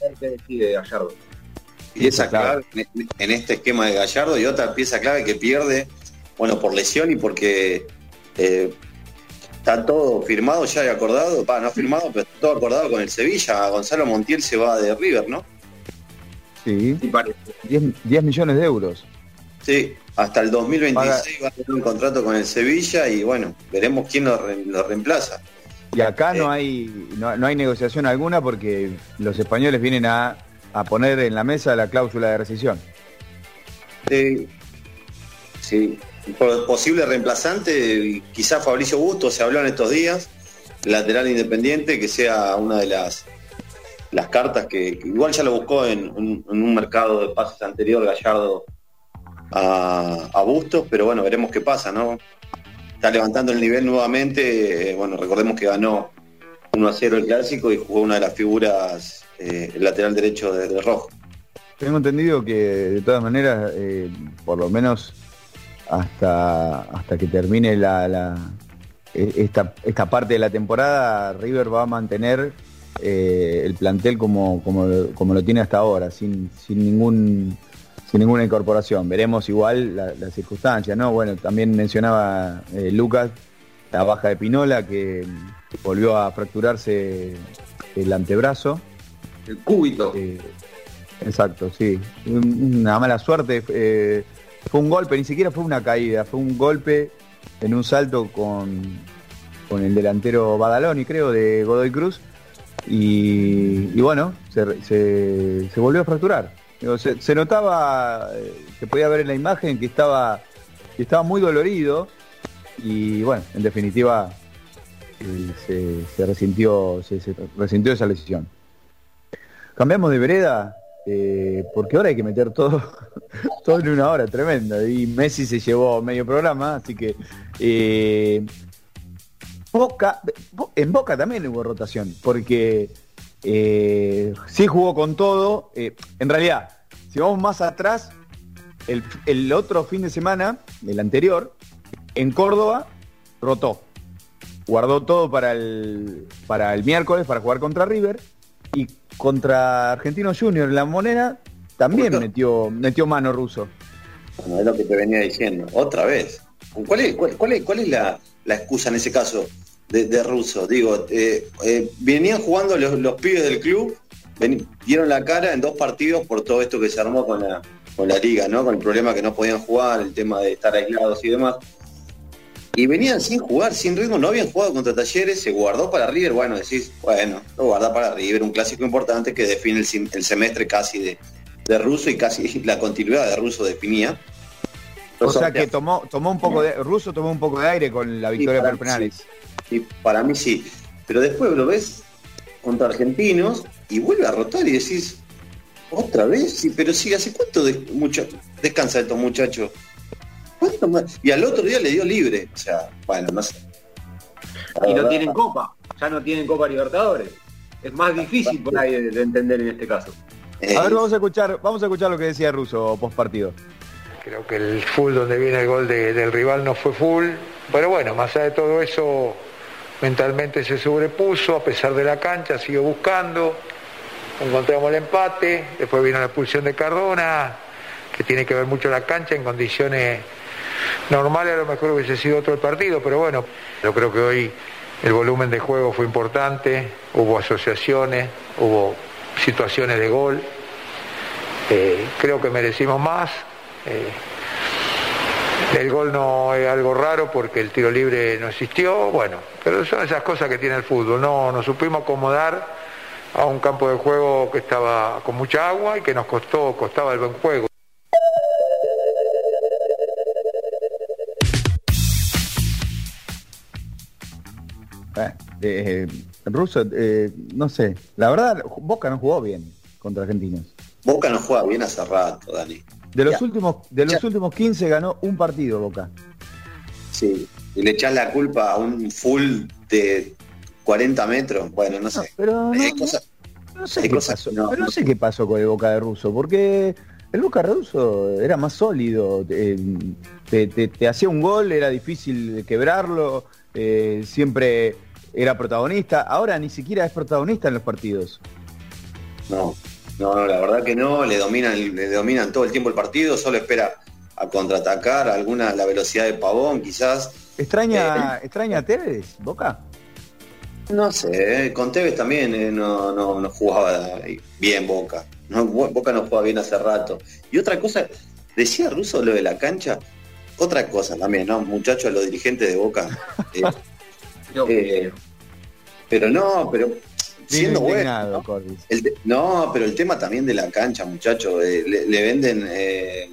Y esa clave en este esquema de Gallardo y otra pieza clave que pierde bueno, por lesión y porque eh, está todo firmado ya y acordado, va, no firmado, pero todo acordado con el Sevilla. Gonzalo Montiel se va de River, ¿no? Sí, 10, millones de euros. Sí, hasta el 2026 va a tener un contrato con el Sevilla y bueno, veremos quién lo, reemplaza. Y acá no, eh, hay, no, hay negociación alguna porque los españoles vienen a, poner en la mesa la cláusula de rescisión. Sí, sí, posible reemplazante, quizás Fabricio Busto se habló en estos días, lateral independiente, que sea una de las las cartas que, igual ya lo buscó en, un mercado de pases anterior Gallardo a, Bustos, pero bueno, veremos qué pasa, ¿no? Está levantando el nivel nuevamente, bueno, recordemos que ganó 1 a 0 el clásico y jugó una de las figuras, eh, el lateral derecho de, Rojo. Tengo entendido que de todas maneras, eh, por lo menos hasta, hasta que termine la, e, esta, esta, parte de la temporada, River va a mantener eh, el plantel como, como, lo tiene hasta ahora, sin, sin, ningún, sin ninguna incorporación. Veremos igual las circunstancias, ¿no? Bueno, también mencionaba eh, Lucas la baja de Pinola, que volvió a fracturarse el antebrazo. El cúbito. Eh, exacto, sí. Una mala suerte fue un golpe, ni siquiera fue una caída, fue un golpe en un salto con, con el delantero Badaloni, creo, de Godoy Cruz. Y, bueno, se, volvió a fracturar. Se, notaba, se podía ver en la imagen que estaba, que estaba muy dolorido y bueno, en definitiva eh, se, resintió, se, resintió esa lesión. Cambiamos de vereda, eh, porque ahora hay que meter todo, todo en una hora, tremenda. Y Messi se llevó medio programa, así que eh, Boca, en Boca también hubo rotación, porque eh, sí jugó con todo. en realidad, si vamos más atrás, el, otro fin de semana, el anterior, en Córdoba, rotó. Guardó todo para el, para el miércoles para jugar contra River y contra Argentino Junior en la moneda también metió, metió mano ruso. Bueno, es lo que te venía diciendo. Otra vez. ¿Cuál es, cuál, es, cuál es la, excusa en ese caso de, ruso? Digo, eh, eh, venían jugando los, pibes del club, dieron la cara en dos partidos por todo esto que se armó con la, con la liga, ¿no? Con el problema que no podían jugar, el tema de estar aislados y demás y venían sin jugar, sin ritmo, no habían jugado contra Talleres, se guardó para River, bueno, decís, bueno, lo guarda para River, un clásico importante que define el, semestre casi de, de Russo y casi la continuidad de Russo definía. O sea que tomó, tomó un poco de. Russo tomó un poco de aire con la victoria por penales. Sí, para mí sí. Pero después lo ves contra argentinos y vuelve a rotar y decís, ¿otra vez? Sí, pero sí, ¿hace cuánto de, mucho, descansa estos muchachos? ¿Cuánto más? Y al otro día le dio libre. O sea, bueno, no sé. y no tienen copa, ya no tienen copa Libertadores. Es más difícil por ahí de, entender en este caso. a ver, vamos a escuchar, vamos a escuchar lo que decía Russo post partido. Creo que el full donde viene el gol del rival no fue full, pero bueno, más allá de todo eso, mentalmente se sobrepuso, a pesar de la cancha, siguió buscando, encontramos el empate, después vino la expulsión de Cardona, que tiene que ver mucho la cancha, en condiciones normales a lo mejor hubiese sido otro el partido, pero bueno, yo creo que hoy el volumen de juego fue importante, hubo asociaciones, hubo situaciones de gol, eh, creo que merecimos más. Eh, el gol no es algo raro porque el tiro libre no existió, bueno, pero son esas cosas que tiene el fútbol, no nos supimos acomodar a un campo de juego que estaba con mucha agua y que nos costó, costaba el buen juego. Eh, eh, Russo, eh, no sé, la verdad, Boca no jugó bien contra Argentinos. Boca no juega bien hace rato, Dani. De los últimos, de los últimos 15 ganó un partido Boca. Sí, y le echás la culpa a un full de 40 metros, bueno, no sé. pero no, sé qué pasó, pero no sé qué pasó con el Boca de Russo, porque el Boca de Russo era más sólido, te, hacía un gol, era difícil quebrarlo, eh, siempre era protagonista, ahora ni siquiera es protagonista en los partidos. No, no, no, la verdad que no, le dominan, le dominan todo el tiempo el partido, solo espera a contraatacar, alguna la velocidad de Pavón quizás. ¿Extraña, eh, ¿extraña a Tevez, Boca? No sé, con Tevez también eh, no, no, jugaba bien Boca. No, Boca no juega bien hace rato. Y otra cosa, decía Russo lo de la cancha, otra cosa también, ¿no? Muchachos, los dirigentes de Boca. Eh, pero no, pero siendo bueno. ¿no? pero el tema también de la cancha, muchachos, eh, le, venden eh,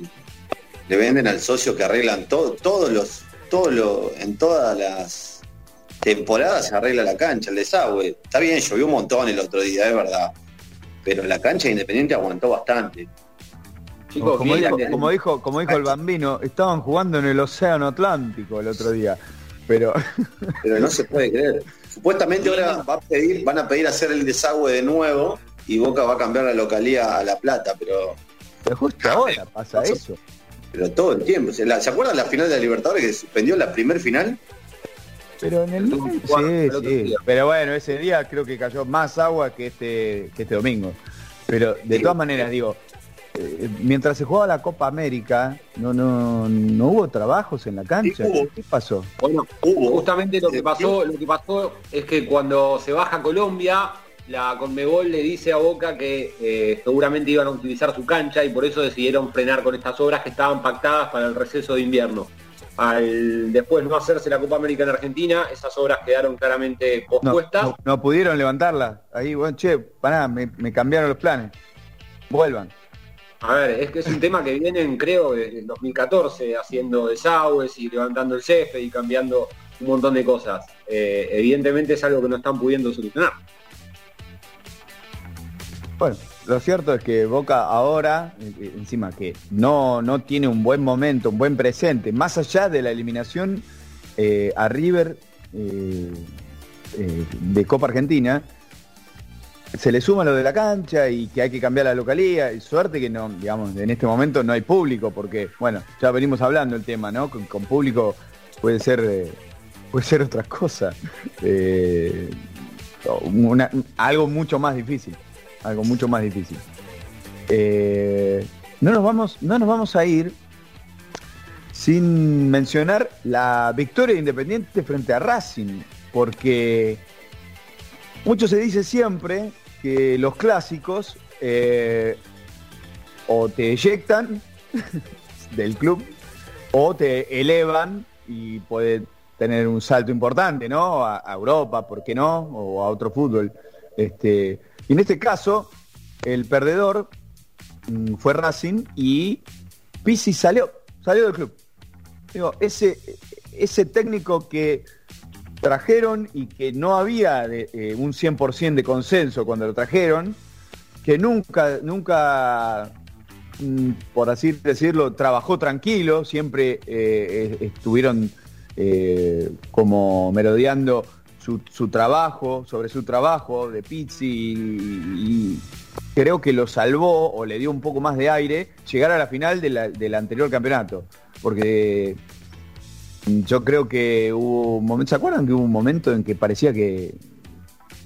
le venden al socio que arreglan todo, todos los, todo lo, en todas las temporadas se arregla la cancha, el desagüe. Está bien, llovió un montón el otro día, es verdad. Pero la cancha Independiente aguantó bastante. como, dijo, como, dijo, el bambino, estaban jugando en el Océano Atlántico el otro día. Pero... pero no se puede creer. Supuestamente ahora va a pedir, van a pedir hacer el desagüe de nuevo y Boca va a cambiar la localía a La Plata, pero... Pero justo ahora pasa eso. Pero todo el tiempo. ¿Se, acuerdan la final de la Libertadores que suspendió la primer final? Pero en el sí, sí. Pero bueno, ese día creo que cayó más agua que este, que este domingo. Pero de todas maneras, digo, eh, mientras se jugaba la Copa América, no, no, no hubo trabajos en la cancha. ¿Qué pasó? Bueno, hubo. Justamente lo que pasó, lo que pasó es que cuando se baja Colombia, la Conmebol le dice a Boca que eh, seguramente iban a utilizar su cancha y por eso decidieron frenar con estas obras que estaban pactadas para el receso de invierno. Al después no hacerse la Copa América en Argentina, esas obras quedaron claramente pospuestas. No, pudieron levantarla. Ahí, bueno, che, para me, me cambiaron los planes. Vuelvan. A ver, es que es un tema que vienen, creo, desde el 2014, haciendo desagües y levantando el césped y cambiando un montón de cosas. Eh, evidentemente es algo que no están pudiendo solucionar. Bueno, lo cierto es que Boca ahora, eh, encima que no, no tiene un buen momento, un buen presente, más allá de la eliminación eh, a River de Copa Argentina, se le suma lo de la cancha y que hay que cambiar la localía. Y suerte que no, digamos, en este momento no hay público, porque, bueno, ya venimos hablando el tema, ¿no? Con, público puede ser, eh, puede ser otra cosa. Eh, algo mucho más difícil. Algo mucho más difícil. Eh, no, nos vamos, no nos vamos a ir sin mencionar la victoria Independiente frente a Racing, porque mucho se dice siempre que los clásicos eh, o te eyectan del club o te elevan y puede tener un salto importante, ¿no? A, Europa, ¿por qué no? O a otro fútbol. Este, y en este caso, el perdedor mm, fue Racing y Pizzi salió, salió del club. Digo, ese, ese técnico que trajeron y que no había de, eh, un 100% de consenso cuando lo trajeron, que nunca, nunca, mm, por así decirlo, trabajó tranquilo, siempre eh, estuvieron eh, como merodeando su, su, trabajo, sobre su trabajo de Pizzi y, creo que lo salvó o le dio un poco más de aire llegar a la final de del anterior campeonato. Porque yo creo que hubo un momento, ¿se acuerdan que hubo un momento en que parecía que,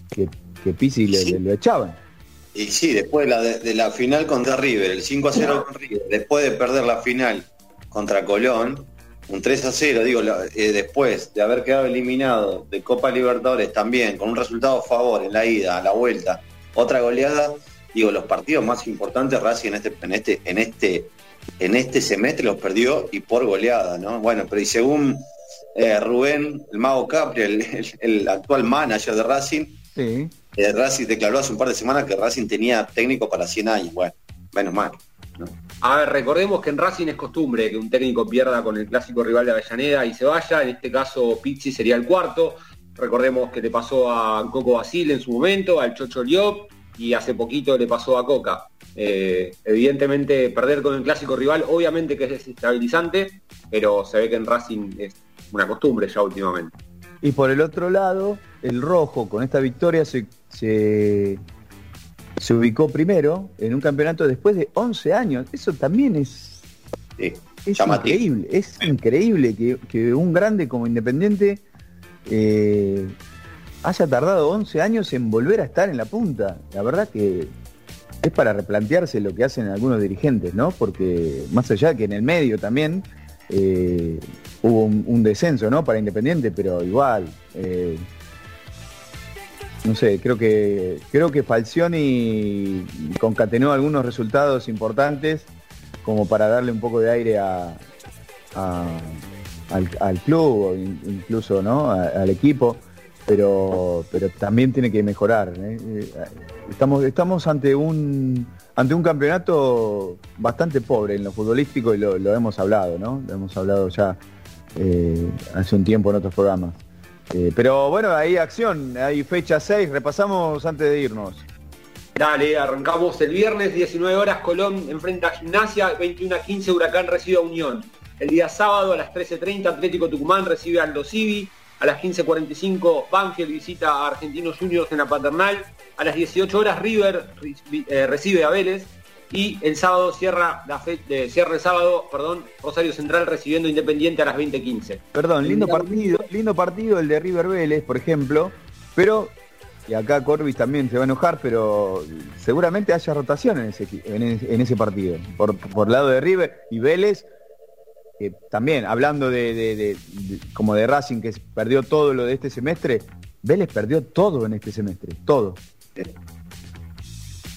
que, que Pizzi le, Sí. le- lo echaban? Y sí, después de la, de la final contra River, el 5 a 0 con River, después de perder la final contra Colón, un 3 a 0, digo, eh, después de haber quedado eliminado de Copa Libertadores también, con un resultado a favor en la ida, a la vuelta, otra goleada, digo, los partidos más importantes Racing en este, en este, en este, en este semestre los perdió y por goleada, ¿no? Bueno, pero y según eh, Rubén, el Mago Capri, el- el- el actual manager de Racing, Sí. eh, Racing declaró hace un par de semanas que Racing tenía técnico para 100 años. Bueno, menos mal. A ver, recordemos que en Racing es costumbre que un técnico pierda con el clásico rival de Avellaneda y se vaya. En este caso, Pizzi sería el cuarto. Recordemos que le pasó a Coco Basil en su momento, al Chocho Liop y hace poquito le pasó a Coca. Eh, evidentemente, perder con el clásico rival, obviamente que es desestabilizante, pero se ve que en Racing es una costumbre ya últimamente. Y por el otro lado, el rojo con esta victoria se, se, se ubicó primero en un campeonato después de 11 años. Eso también es, Sí, es llamativo. increíble. Es increíble que, que un grande como Independiente eh, haya tardado 11 años en volver a estar en la punta. La verdad que es para replantearse lo que hacen algunos dirigentes, ¿no? Porque más allá que en el medio también eh, hubo un, descenso, ¿no? Para Independiente, pero igual. eh, no sé, creo que creo que Falcioni concatenó algunos resultados importantes como para darle un poco de aire a, al, al club, incluso ¿no? Al equipo, pero, pero también tiene que mejorar. ¿eh? Eh, Estamos, estamos ante un ante un campeonato bastante pobre en lo futbolístico y lo, hemos hablado, ¿no? Lo hemos hablado ya eh, hace un tiempo en otros programas. Pero bueno, hay acción, hay fecha 6, repasamos antes de irnos. Dale, arrancamos el viernes, 19 horas, Colón enfrenta a Gimnasia, 21 a 15, Huracán recibe a Unión. El día sábado a las 13.30, Atlético Tucumán recibe a Aldo Civi. A las 15.45, Banfield visita a Argentinos Juniors en la Paternal. A las 18 horas, River eh, recibe a Vélez. Y el sábado cierra, la fe- eh, cierra el sábado, perdón, Rosario Central recibiendo Independiente a las 20.15. Perdón, lindo partido, lindo partido el de River Vélez, por ejemplo, pero, y acá Corbis también se va a enojar, pero seguramente haya rotación en ese, equi- en ese, en ese partido, por, por lado de River y Vélez, que también, hablando de, de- de- de- como de Racing, que perdió todo lo de este semestre, Vélez perdió todo en este semestre, todo.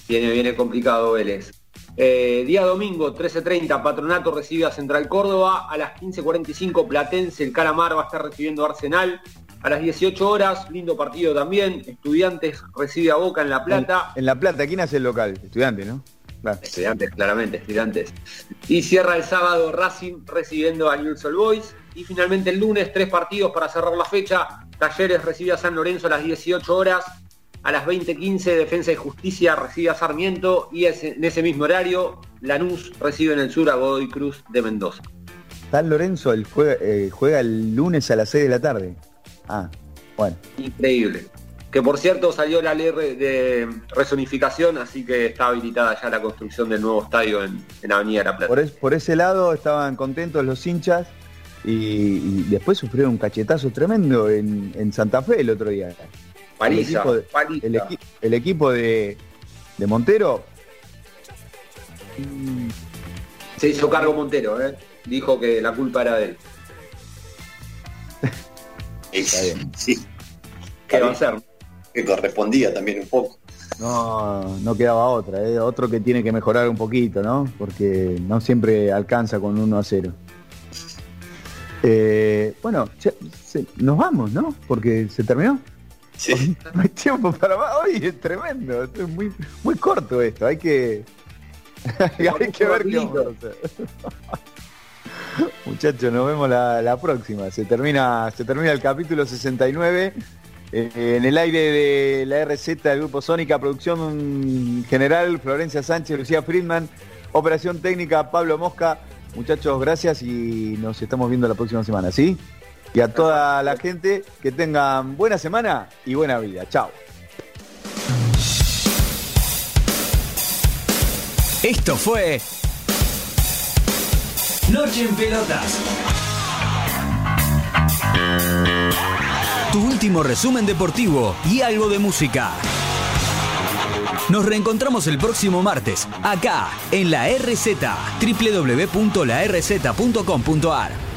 Viene, viene complicado Vélez. Eh, día domingo, 13.30, Patronato recibe a Central Córdoba. A las 15.45, Platense, el Calamar va a estar recibiendo a Arsenal. A las 18 horas, lindo partido también. Estudiantes recibe a Boca en La Plata. En, en La Plata, ¿quién hace el local? Estudiante, ¿no? Claro. Estudiantes, claramente, estudiantes. Y cierra el sábado Racing recibiendo a Newell's Old Boys. Y finalmente el lunes, tres partidos para cerrar la fecha. Talleres recibe a San Lorenzo a las 18 horas. A las 20.15 Defensa y Justicia recibe a Sarmiento. Y en ese mismo horario, Lanús recibe en el sur a Godoy Cruz de Mendoza. San Lorenzo el juega, eh, juega el lunes a las 6 de la tarde. Ah, bueno. Increíble. Que por cierto salió la ley de resonificación, así que está habilitada ya la construcción del nuevo estadio en, en Avenida de La Plata. Por, es- por ese lado estaban contentos los hinchas y, y después sufrieron un cachetazo tremendo en, en Santa Fe el otro día. Paliza, el equipo de, paliza. el equi- el equipo de, de Montero. Se hizo cargo Montero, ¿eh? dijo que la culpa era de él. Es- bien. sí, ¿Qué va a hacer? Que correspondía también un poco. No, no quedaba otra, ¿eh? otro que tiene que mejorar un poquito, ¿no? Porque no siempre alcanza con 1 a 0. Eh, bueno, se- nos vamos, ¿no? Porque se terminó. Sí. No hay tiempo para más. Hoy es tremendo, es muy, muy corto esto. Hay que, Hay que ver qué vamos a. Muchachos, nos vemos la, la próxima. Se termina, se termina el capítulo 69. Eh, en el aire de la RZ del Grupo Sónica, producción general, Florencia Sánchez, Lucía Friedman, operación técnica, Pablo Mosca. Muchachos, gracias y nos estamos viendo la próxima semana, ¿sí? Y a toda la gente que tengan buena semana y buena vida. Chao. Esto fue Noche en Pelotas. Tu último resumen deportivo y algo de música. Nos reencontramos el próximo martes, acá, en la RZ, www.larz.com.ar.